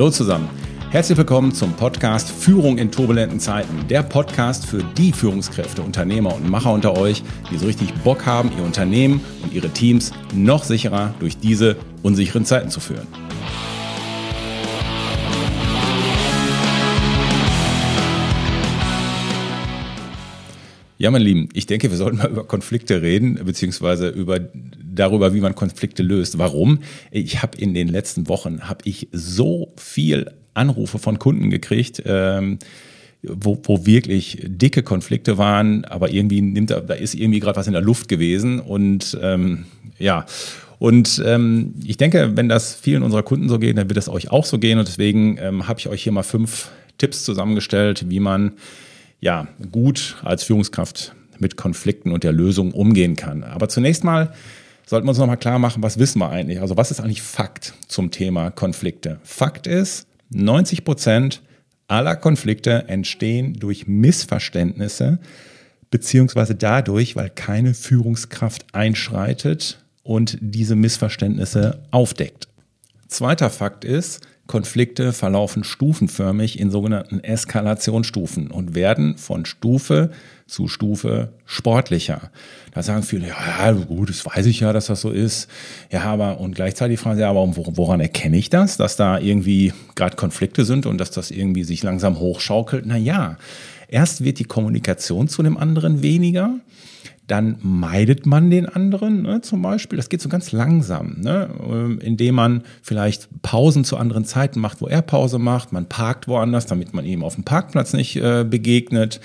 Hallo zusammen. Herzlich willkommen zum Podcast Führung in turbulenten Zeiten. Der Podcast für die Führungskräfte, Unternehmer und Macher unter euch, die so richtig Bock haben, ihr Unternehmen und ihre Teams noch sicherer durch diese unsicheren Zeiten zu führen. Ja, mein Lieben, ich denke, wir sollten mal über Konflikte reden, beziehungsweise über darüber, wie man Konflikte löst. Warum? Ich habe in den letzten Wochen habe ich so viel Anrufe von Kunden gekriegt. Ähm, wo, wo wirklich dicke Konflikte waren, aber irgendwie nimmt da, da ist irgendwie gerade was in der Luft gewesen und ähm, ja. Und ähm, ich denke, wenn das vielen unserer Kunden so geht, dann wird es euch auch so gehen. Und deswegen ähm, habe ich euch hier mal fünf Tipps zusammengestellt, wie man ja, gut als Führungskraft mit Konflikten und der Lösung umgehen kann. Aber zunächst mal sollten wir uns nochmal klar machen, was wissen wir eigentlich? Also was ist eigentlich Fakt zum Thema Konflikte? Fakt ist, 90 Prozent aller Konflikte entstehen durch Missverständnisse, beziehungsweise dadurch, weil keine Führungskraft einschreitet und diese Missverständnisse aufdeckt. Zweiter Fakt ist, Konflikte verlaufen stufenförmig in sogenannten Eskalationsstufen und werden von Stufe zu Stufe sportlicher. Da sagen viele, ja, gut, das weiß ich ja, dass das so ist. Ja, aber und gleichzeitig fragen sie, aber woran erkenne ich das, dass da irgendwie gerade Konflikte sind und dass das irgendwie sich langsam hochschaukelt? Na ja, erst wird die Kommunikation zu dem anderen weniger dann meidet man den anderen ne, zum Beispiel. Das geht so ganz langsam, ne, ähm, indem man vielleicht Pausen zu anderen Zeiten macht, wo er Pause macht. Man parkt woanders, damit man ihm auf dem Parkplatz nicht äh, begegnet.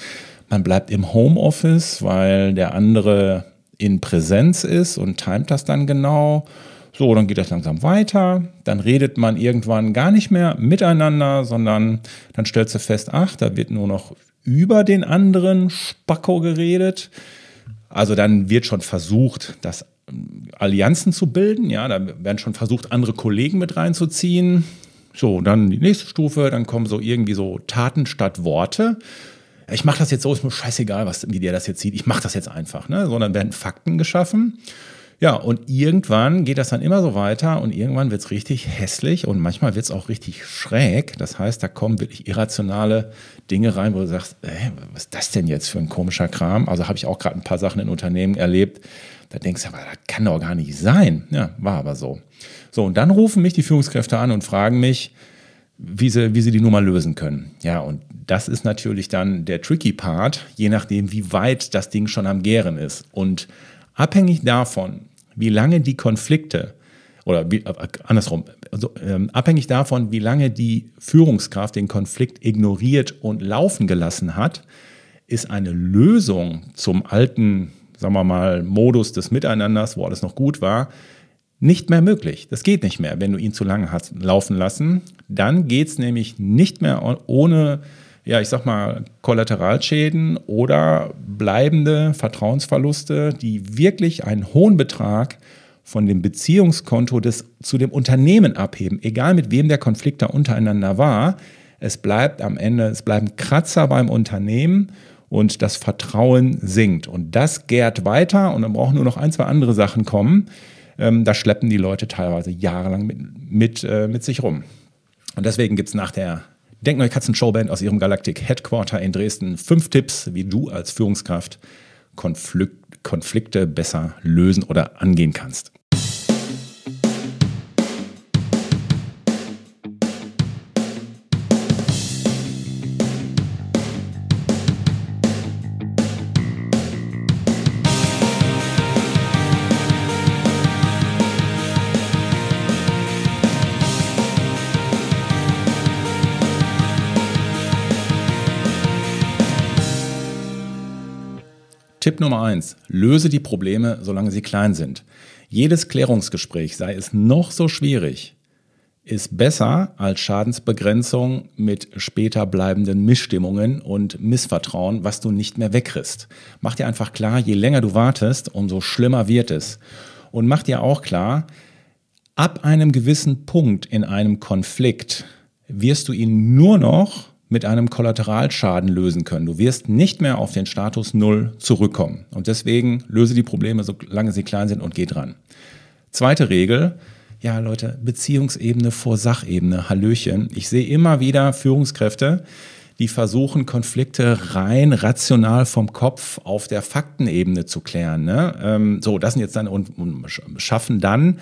Man bleibt im Homeoffice, weil der andere in Präsenz ist und timet das dann genau. So, dann geht das langsam weiter. Dann redet man irgendwann gar nicht mehr miteinander, sondern dann stellst du fest, ach, da wird nur noch über den anderen Spacko geredet. Also dann wird schon versucht, das ähm, Allianzen zu bilden. Ja, da werden schon versucht, andere Kollegen mit reinzuziehen. So, dann die nächste Stufe, dann kommen so irgendwie so Taten statt Worte. Ich mache das jetzt so, ist mir scheißegal, was, wie der das jetzt sieht. Ich mache das jetzt einfach. Ne? So, dann werden Fakten geschaffen. Ja, und irgendwann geht das dann immer so weiter und irgendwann wird es richtig hässlich und manchmal wird es auch richtig schräg. Das heißt, da kommen wirklich irrationale Dinge rein, wo du sagst, ey, was ist das denn jetzt für ein komischer Kram? Also habe ich auch gerade ein paar Sachen in Unternehmen erlebt. Da denkst du, aber das kann doch gar nicht sein. Ja, war aber so. So, und dann rufen mich die Führungskräfte an und fragen mich, wie sie, wie sie die Nummer lösen können. Ja, und das ist natürlich dann der tricky Part, je nachdem, wie weit das Ding schon am Gären ist. Und Abhängig davon, wie lange die Konflikte oder wie, äh, andersrum, also, ähm, abhängig davon, wie lange die Führungskraft den Konflikt ignoriert und laufen gelassen hat, ist eine Lösung zum alten, sagen wir mal, Modus des Miteinanders, wo alles noch gut war, nicht mehr möglich. Das geht nicht mehr, wenn du ihn zu lange hast laufen lassen. Dann geht es nämlich nicht mehr ohne ja, ich sag mal, Kollateralschäden oder bleibende Vertrauensverluste, die wirklich einen hohen Betrag von dem Beziehungskonto des, zu dem Unternehmen abheben, egal mit wem der Konflikt da untereinander war. Es bleibt am Ende, es bleiben Kratzer beim Unternehmen und das Vertrauen sinkt. Und das gärt weiter und dann brauchen nur noch ein, zwei andere Sachen kommen. Ähm, da schleppen die Leute teilweise jahrelang mit, mit, äh, mit sich rum. Und deswegen gibt es nach der Denkneue Katzen-Showband aus ihrem Galactic Headquarter in Dresden. Fünf Tipps, wie du als Führungskraft Konflikte besser lösen oder angehen kannst. Tipp Nummer eins: Löse die Probleme, solange sie klein sind. Jedes Klärungsgespräch, sei es noch so schwierig, ist besser als Schadensbegrenzung mit später bleibenden Missstimmungen und Missvertrauen, was du nicht mehr wegkriegst. Mach dir einfach klar, je länger du wartest, umso schlimmer wird es. Und mach dir auch klar, ab einem gewissen Punkt in einem Konflikt wirst du ihn nur noch mit einem Kollateralschaden lösen können. Du wirst nicht mehr auf den Status Null zurückkommen. Und deswegen löse die Probleme, solange sie klein sind und geh dran. Zweite Regel, ja Leute, Beziehungsebene vor Sachebene, Hallöchen. Ich sehe immer wieder Führungskräfte, die versuchen, Konflikte rein rational vom Kopf auf der Faktenebene zu klären. Ne? Ähm, so, das sind jetzt dann und, und, schaffen dann,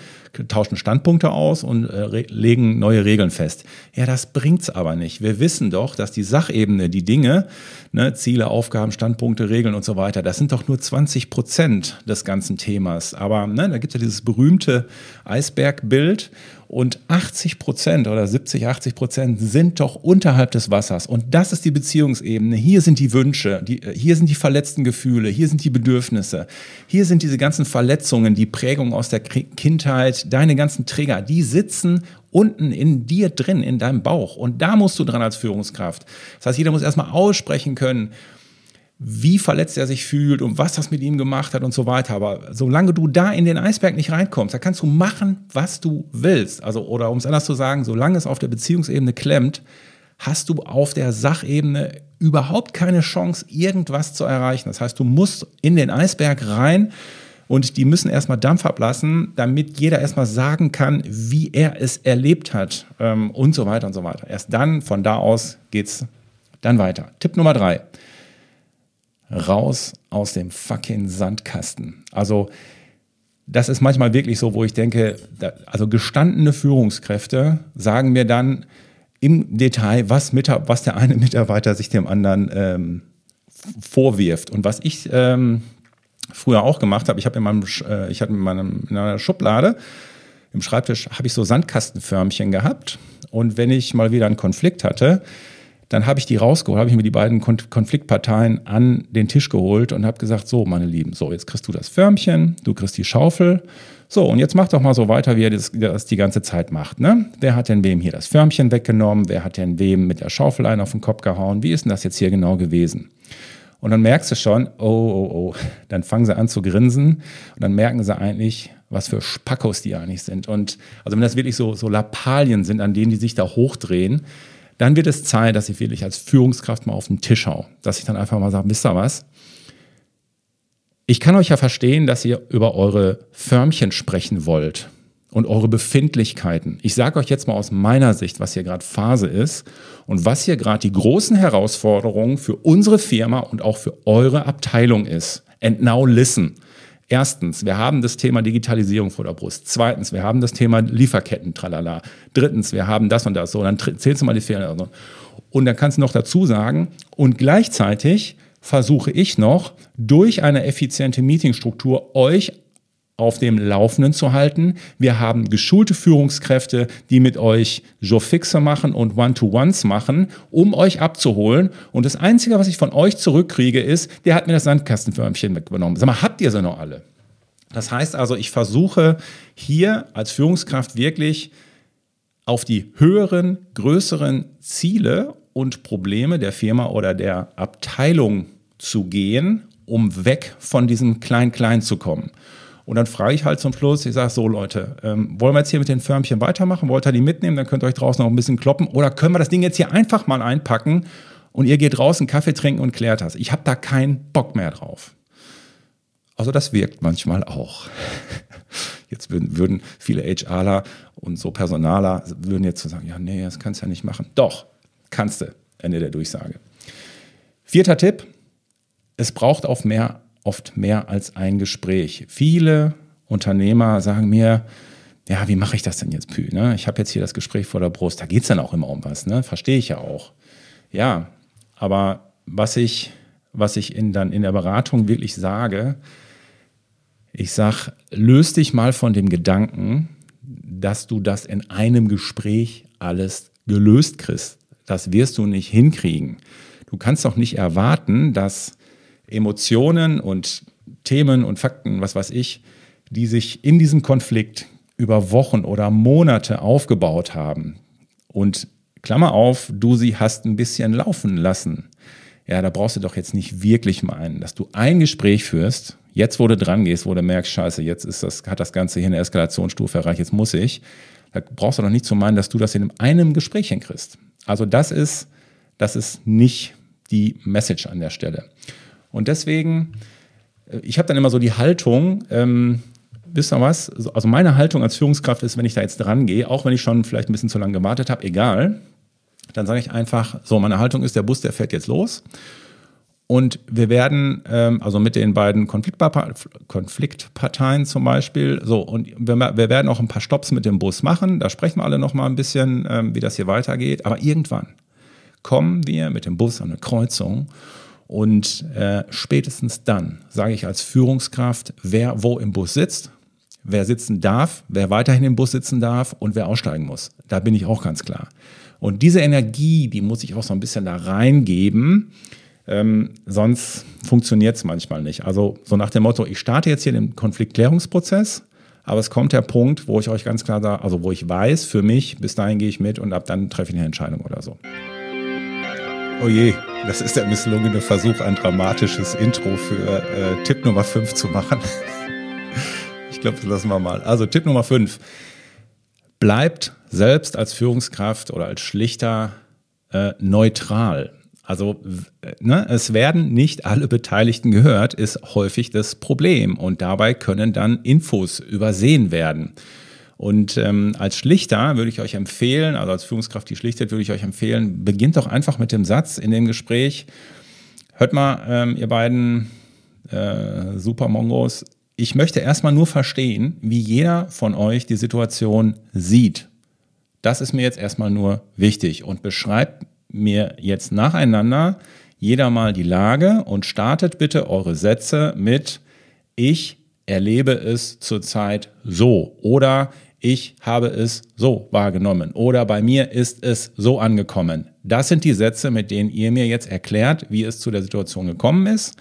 tauschen Standpunkte aus und äh, legen neue Regeln fest. Ja, das bringt's aber nicht. Wir wissen doch, dass die Sachebene, die Dinge, ne, Ziele, Aufgaben, Standpunkte, Regeln und so weiter, das sind doch nur 20 Prozent des ganzen Themas. Aber ne, da gibt's ja dieses berühmte Eisbergbild. Und 80 Prozent oder 70, 80 Prozent sind doch unterhalb des Wassers. Und das ist die Beziehungsebene. Hier sind die Wünsche, die, hier sind die verletzten Gefühle, hier sind die Bedürfnisse, hier sind diese ganzen Verletzungen, die Prägung aus der Kindheit, deine ganzen Trigger, die sitzen unten in dir drin, in deinem Bauch. Und da musst du dran als Führungskraft. Das heißt, jeder muss erstmal aussprechen können, wie verletzt er sich fühlt und was das mit ihm gemacht hat und so weiter. Aber solange du da in den Eisberg nicht reinkommst, da kannst du machen, was du willst. Also, oder um es anders zu sagen, solange es auf der Beziehungsebene klemmt, hast du auf der Sachebene überhaupt keine Chance, irgendwas zu erreichen. Das heißt, du musst in den Eisberg rein und die müssen erstmal Dampf ablassen, damit jeder erstmal sagen kann, wie er es erlebt hat ähm, und so weiter und so weiter. Erst dann, von da aus, geht es dann weiter. Tipp Nummer drei raus aus dem fucking Sandkasten. Also das ist manchmal wirklich so, wo ich denke, da, also gestandene Führungskräfte sagen mir dann im Detail, was, mit, was der eine Mitarbeiter sich dem anderen ähm, vorwirft. Und was ich ähm, früher auch gemacht habe, ich habe in meinem, äh, ich hatte in, meinem, in einer Schublade im Schreibtisch habe ich so Sandkastenförmchen gehabt. Und wenn ich mal wieder einen Konflikt hatte, dann habe ich die rausgeholt, habe ich mir die beiden Konfliktparteien an den Tisch geholt und habe gesagt, so, meine Lieben, so, jetzt kriegst du das Förmchen, du kriegst die Schaufel. So, und jetzt mach doch mal so weiter, wie er das, das die ganze Zeit macht. Ne? Wer hat denn wem hier das Förmchen weggenommen? Wer hat denn wem mit der Schaufel einen auf den Kopf gehauen? Wie ist denn das jetzt hier genau gewesen? Und dann merkst du schon, oh, oh, oh, dann fangen sie an zu grinsen und dann merken sie eigentlich, was für Spackos die eigentlich sind. Und also wenn das wirklich so, so Lappalien sind, an denen die sich da hochdrehen, dann wird es Zeit, dass ich wirklich als Führungskraft mal auf den Tisch hau. Dass ich dann einfach mal sage, wisst ihr was? Ich kann euch ja verstehen, dass ihr über eure Förmchen sprechen wollt und eure Befindlichkeiten. Ich sage euch jetzt mal aus meiner Sicht, was hier gerade Phase ist und was hier gerade die großen Herausforderungen für unsere Firma und auch für eure Abteilung ist. And now listen. Erstens, wir haben das Thema Digitalisierung vor der Brust. Zweitens, wir haben das Thema Lieferketten, tralala. Drittens, wir haben das und das. So, dann zählst du mal die Fehler. Und dann kannst du noch dazu sagen, und gleichzeitig versuche ich noch durch eine effiziente Meetingstruktur euch auf dem Laufenden zu halten. Wir haben geschulte Führungskräfte, die mit euch Joe-Fixe machen und One-to-Ones machen, um euch abzuholen. Und das Einzige, was ich von euch zurückkriege, ist, der hat mir das Sandkastenförmchen weggenommen. Sag mal, habt ihr sie noch alle? Das heißt also, ich versuche hier als Führungskraft wirklich auf die höheren, größeren Ziele und Probleme der Firma oder der Abteilung zu gehen, um weg von diesem Klein-Klein zu kommen. Und dann frage ich halt zum Schluss, ich sage so Leute, ähm, wollen wir jetzt hier mit den Förmchen weitermachen? Wollt ihr die mitnehmen? Dann könnt ihr euch draußen noch ein bisschen kloppen. Oder können wir das Ding jetzt hier einfach mal einpacken und ihr geht draußen Kaffee trinken und klärt das? Ich habe da keinen Bock mehr drauf. Also das wirkt manchmal auch. Jetzt würden, viele HRler und so Personaler würden jetzt so sagen, ja, nee, das kannst du ja nicht machen. Doch, kannst du. Ende der Durchsage. Vierter Tipp. Es braucht auf mehr oft mehr als ein Gespräch. Viele Unternehmer sagen mir, ja, wie mache ich das denn jetzt, Pü? Ne? Ich habe jetzt hier das Gespräch vor der Brust, da geht es dann auch immer um was, ne? verstehe ich ja auch. Ja, aber was ich, was ich in, dann in der Beratung wirklich sage, ich sage, löst dich mal von dem Gedanken, dass du das in einem Gespräch alles gelöst kriegst. Das wirst du nicht hinkriegen. Du kannst doch nicht erwarten, dass Emotionen und Themen und Fakten, was weiß ich, die sich in diesem Konflikt über Wochen oder Monate aufgebaut haben. Und Klammer auf, du sie hast ein bisschen laufen lassen. Ja, da brauchst du doch jetzt nicht wirklich meinen, dass du ein Gespräch führst, jetzt wo du dran gehst, wo du merkst, scheiße, jetzt ist das, hat das Ganze hier eine Eskalationsstufe erreicht, jetzt muss ich. Da brauchst du doch nicht zu meinen, dass du das in einem Gespräch hinkriegst. Also das ist, das ist nicht die Message an der Stelle. Und deswegen, äh, ich habe dann immer so die Haltung, ähm, wisst ihr was? Also meine Haltung als Führungskraft ist, wenn ich da jetzt dran gehe, auch wenn ich schon vielleicht ein bisschen zu lange gewartet habe, egal, dann sage ich einfach, so, meine Haltung ist, der Bus, der fährt jetzt los. Und wir werden, ähm, also mit den beiden Konfliktparteien zum Beispiel, so, und wir, wir, werden auch ein paar Stops mit dem Bus machen. Da sprechen wir alle noch mal ein bisschen, ähm, wie das hier weitergeht. Aber irgendwann kommen wir mit dem Bus an eine Kreuzung und äh, spätestens dann sage ich als Führungskraft, wer wo im Bus sitzt, wer sitzen darf, wer weiterhin im Bus sitzen darf und wer aussteigen muss. Da bin ich auch ganz klar. Und diese Energie, die muss ich auch so ein bisschen da reingeben ähm, sonst funktioniert es manchmal nicht. Also so nach dem Motto, ich starte jetzt hier den Konfliktklärungsprozess, aber es kommt der Punkt, wo ich euch ganz klar sage, also wo ich weiß, für mich, bis dahin gehe ich mit und ab dann treffe ich eine Entscheidung oder so. Oh je, das ist der misslungene Versuch, ein dramatisches Intro für äh, Tipp Nummer 5 zu machen. ich glaube, das lassen wir mal. Also Tipp Nummer 5. Bleibt selbst als Führungskraft oder als Schlichter äh, neutral. Also ne, es werden nicht alle Beteiligten gehört, ist häufig das Problem. Und dabei können dann Infos übersehen werden. Und ähm, als Schlichter würde ich euch empfehlen, also als Führungskraft, die schlichtet, würde ich euch empfehlen, beginnt doch einfach mit dem Satz in dem Gespräch. Hört mal, ähm, ihr beiden äh, Super-Mongos, ich möchte erstmal nur verstehen, wie jeder von euch die Situation sieht. Das ist mir jetzt erstmal nur wichtig und beschreibt mir jetzt nacheinander jeder mal die Lage und startet bitte eure Sätze mit Ich erlebe es zurzeit so oder ich habe es so wahrgenommen oder bei mir ist es so angekommen. Das sind die Sätze, mit denen ihr mir jetzt erklärt, wie es zu der Situation gekommen ist.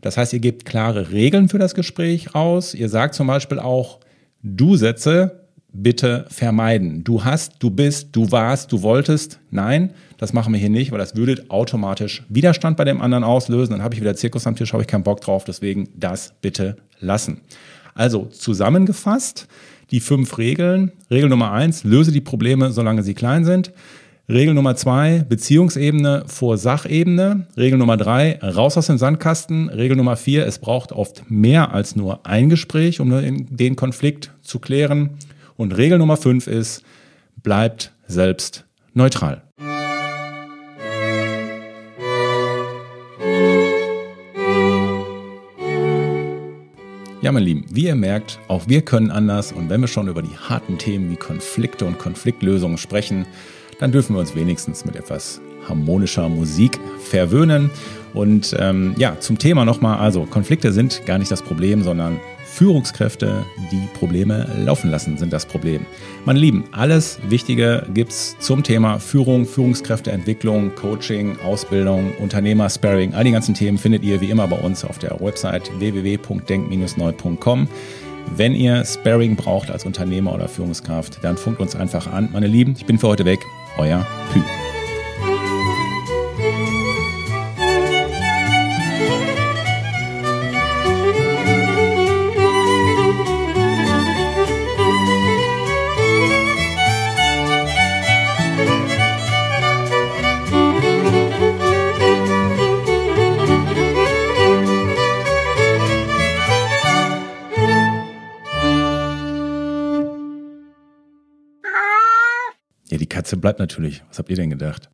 Das heißt, ihr gebt klare Regeln für das Gespräch raus. Ihr sagt zum Beispiel auch Du-Sätze bitte vermeiden. Du hast, du bist, du warst, du wolltest. Nein, das machen wir hier nicht, weil das würde automatisch Widerstand bei dem anderen auslösen. Dann habe ich wieder Zirkus am Tisch, habe ich keinen Bock drauf. Deswegen das bitte lassen. Also zusammengefasst die fünf Regeln. Regel Nummer eins, löse die Probleme, solange sie klein sind. Regel Nummer zwei, Beziehungsebene vor Sachebene. Regel Nummer drei, raus aus dem Sandkasten. Regel Nummer vier, es braucht oft mehr als nur ein Gespräch, um den Konflikt zu klären. Und Regel Nummer 5 ist, bleibt selbst neutral. Ja, mein Lieben, wie ihr merkt, auch wir können anders und wenn wir schon über die harten Themen wie Konflikte und Konfliktlösungen sprechen, dann dürfen wir uns wenigstens mit etwas harmonischer Musik verwöhnen. Und ähm, ja, zum Thema nochmal, also Konflikte sind gar nicht das Problem, sondern Führungskräfte, die Probleme laufen lassen, sind das Problem. Meine Lieben, alles Wichtige gibt es zum Thema Führung, Führungskräfteentwicklung, Coaching, Ausbildung, Unternehmer, Sparring. All die ganzen Themen findet ihr wie immer bei uns auf der Website www.denk-neu.com. Wenn ihr Sparring braucht als Unternehmer oder Führungskraft, dann funkt uns einfach an. Meine Lieben, ich bin für heute weg. Euer Pü. Katze bleibt natürlich. Was habt ihr denn gedacht?